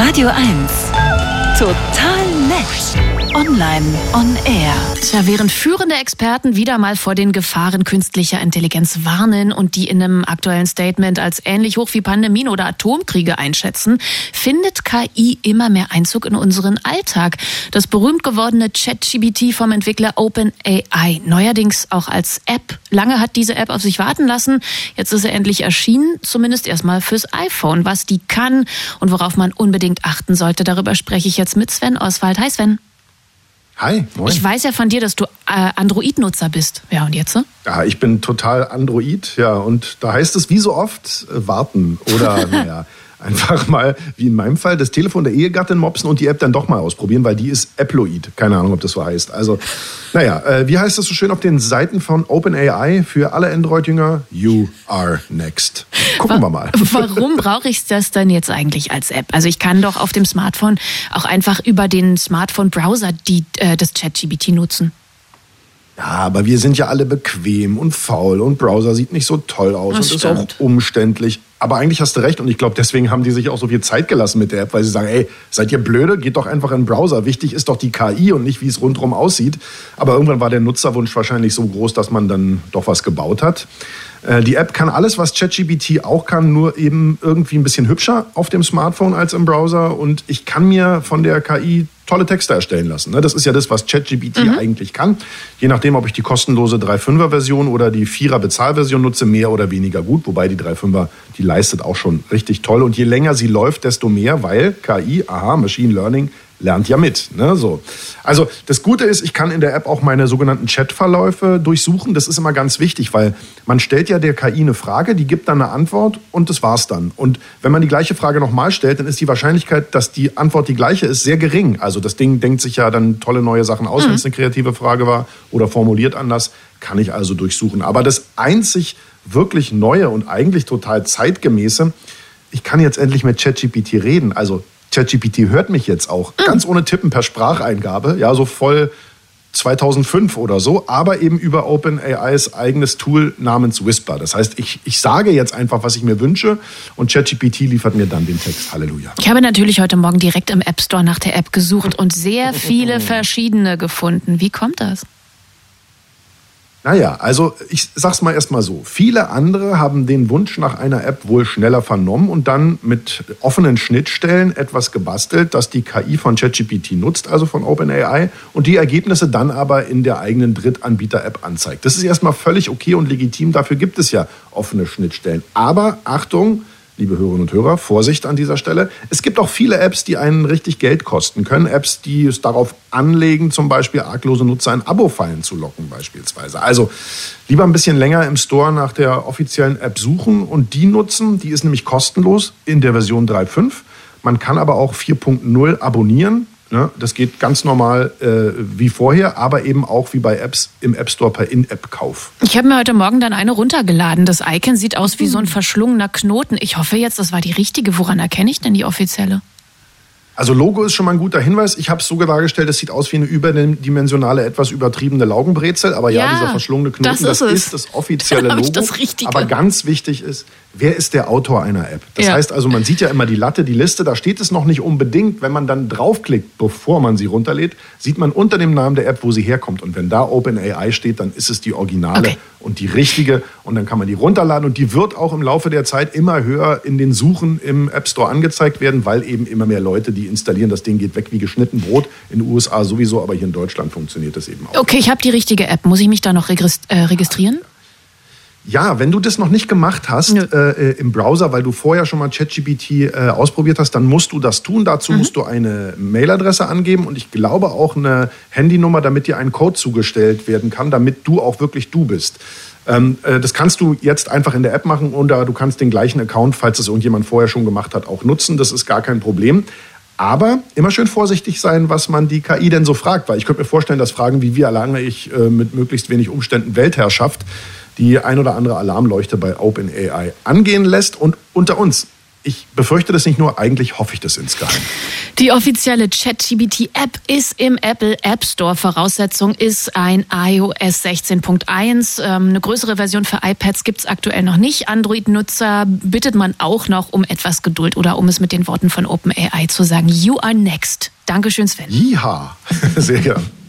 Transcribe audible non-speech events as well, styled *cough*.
Radio 1. Total nett. Online on air. Tja, während führende Experten wieder mal vor den Gefahren künstlicher Intelligenz warnen und die in einem aktuellen Statement als ähnlich hoch wie Pandemien oder Atomkriege einschätzen, findet KI immer mehr Einzug in unseren Alltag. Das berühmt gewordene ChatGBT vom Entwickler OpenAI, neuerdings auch als App. Lange hat diese App auf sich warten lassen. Jetzt ist er endlich erschienen, zumindest erstmal fürs iPhone. Was die kann und worauf man unbedingt achten sollte, darüber spreche ich jetzt mit Sven Oswald. Hi Sven. Hi, moin. Ich weiß ja von dir, dass du äh, Android-Nutzer bist. Ja, und jetzt? Ja, ich bin total Android, ja. Und da heißt es wie so oft, äh, warten oder, naja, *laughs* einfach mal, wie in meinem Fall, das Telefon der Ehegattin mopsen und die App dann doch mal ausprobieren, weil die ist Apploid. Keine Ahnung, ob das so heißt. Also, naja, äh, wie heißt das so schön auf den Seiten von OpenAI für alle Android-Jünger? You are next. Gucken wir mal. *laughs* Warum brauche ich das denn jetzt eigentlich als App? Also ich kann doch auf dem Smartphone auch einfach über den Smartphone-Browser die, äh, das ChatGBT nutzen. Ja, aber wir sind ja alle bequem und faul und Browser sieht nicht so toll aus Das und ist stimmt. auch umständlich. Aber eigentlich hast du recht und ich glaube, deswegen haben die sich auch so viel Zeit gelassen mit der App, weil sie sagen, ey, seid ihr blöde? Geht doch einfach in den Browser. Wichtig ist doch die KI und nicht, wie es rundherum aussieht. Aber irgendwann war der Nutzerwunsch wahrscheinlich so groß, dass man dann doch was gebaut hat. Äh, Die App kann alles, was ChatGPT auch kann, nur eben irgendwie ein bisschen hübscher auf dem Smartphone als im Browser. Und ich kann mir von der KI tolle Texte erstellen lassen. ne? Das ist ja das, was ChatGPT eigentlich kann. Je nachdem, ob ich die kostenlose 3.5er-Version oder die 4er-Bezahlversion nutze, mehr oder weniger gut. Wobei die 3.5er, die leistet auch schon richtig toll. Und je länger sie läuft, desto mehr, weil KI, aha, Machine Learning, lernt ja mit. Ne? So. Also das Gute ist, ich kann in der App auch meine sogenannten Chatverläufe durchsuchen. Das ist immer ganz wichtig, weil man stellt ja der KI eine Frage, die gibt dann eine Antwort und das war's dann. Und wenn man die gleiche Frage nochmal stellt, dann ist die Wahrscheinlichkeit, dass die Antwort die gleiche ist, sehr gering. Also das Ding denkt sich ja dann tolle neue Sachen aus, wenn es eine kreative Frage war oder formuliert anders, kann ich also durchsuchen. Aber das einzig wirklich Neue und eigentlich total zeitgemäße, ich kann jetzt endlich mit ChatGPT reden. Also ChatGPT hört mich jetzt auch ganz ohne Tippen per Spracheingabe, ja, so voll 2005 oder so, aber eben über OpenAIs eigenes Tool namens Whisper. Das heißt, ich, ich sage jetzt einfach, was ich mir wünsche und ChatGPT liefert mir dann den Text. Halleluja. Ich habe natürlich heute Morgen direkt im App Store nach der App gesucht und sehr viele verschiedene gefunden. Wie kommt das? Naja, also ich sag's mal erstmal so. Viele andere haben den Wunsch nach einer App wohl schneller vernommen und dann mit offenen Schnittstellen etwas gebastelt, das die KI von ChatGPT nutzt, also von OpenAI, und die Ergebnisse dann aber in der eigenen Drittanbieter-App anzeigt. Das ist erstmal völlig okay und legitim, dafür gibt es ja offene Schnittstellen. Aber Achtung, liebe Hörerinnen und Hörer, Vorsicht an dieser Stelle. Es gibt auch viele Apps, die einen richtig Geld kosten können. Apps, die es darauf anlegen, zum Beispiel arglose Nutzer in Abo-Fallen zu locken beispielsweise. Also lieber ein bisschen länger im Store nach der offiziellen App suchen und die nutzen. Die ist nämlich kostenlos in der Version 3.5. Man kann aber auch 4.0 abonnieren. Ne? Das geht ganz normal äh, wie vorher, aber eben auch wie bei Apps im App Store per In-App-Kauf. Ich habe mir heute Morgen dann eine runtergeladen. Das Icon sieht aus wie so ein verschlungener Knoten. Ich hoffe jetzt, das war die richtige. Woran erkenne ich denn die offizielle? Also Logo ist schon mal ein guter Hinweis. Ich habe es so dargestellt, es sieht aus wie eine überdimensionale, etwas übertriebene Laugenbrezel. Aber ja, Ja, dieser verschlungene Knoten, das ist das ist das offizielle *laughs* Logo. das. Aber ganz wichtig ist, wer ist der Autor einer App? Das Ja. heißt also, man sieht ja immer die Latte, die Liste, da steht es noch nicht unbedingt. Wenn man dann draufklickt, bevor man sie runterlädt, sieht man unter dem Namen der App, wo sie herkommt. Und wenn da OpenAI steht, dann ist es die Originale Okay. Und die richtige. Und dann kann man die runterladen und die wird auch im Laufe der Zeit immer höher in den Suchen im App Store angezeigt werden, weil eben immer mehr Leute die installieren. Das Ding geht weg wie geschnitten Brot. In den USA sowieso, aber hier in Deutschland funktioniert das eben auch. Okay, ich habe die richtige App. Muss ich mich da noch äh, registrieren? Ja, wenn du das noch nicht gemacht hast Nö. äh, im Browser, weil du vorher schon mal ChatGPT äh, ausprobiert hast, dann musst du das tun. Dazu musst du eine Mailadresse angeben und ich glaube auch eine Handynummer, damit dir ein Code zugestellt werden kann, damit du auch wirklich du bist. Ähm, äh, das kannst du jetzt einfach in der App machen oder du kannst den gleichen Account, falls das irgendjemand vorher schon gemacht hat, auch nutzen. Das ist gar kein Problem. Aber immer schön vorsichtig sein, was man die KI denn so fragt, weil ich könnte mir vorstellen, dass Fragen wie wie erlange ich äh, mit möglichst wenig Umständen Weltherrschaft die ein oder andere Alarmleuchte bei OpenAI angehen lässt. Und unter uns, ich befürchte das nicht nur, eigentlich hoffe ich das insgeheim. Die offizielle ChatGBT-App ist im Apple App Store. Voraussetzung ist ein iOS 16.1. Ähm, eine größere Version für iPads gibt es aktuell noch nicht. Android-Nutzer bittet man auch noch um etwas Geduld oder um es mit den Worten von OpenAI zu sagen. You are next. Dankeschön, Sven. Ja, *laughs* sehr gern.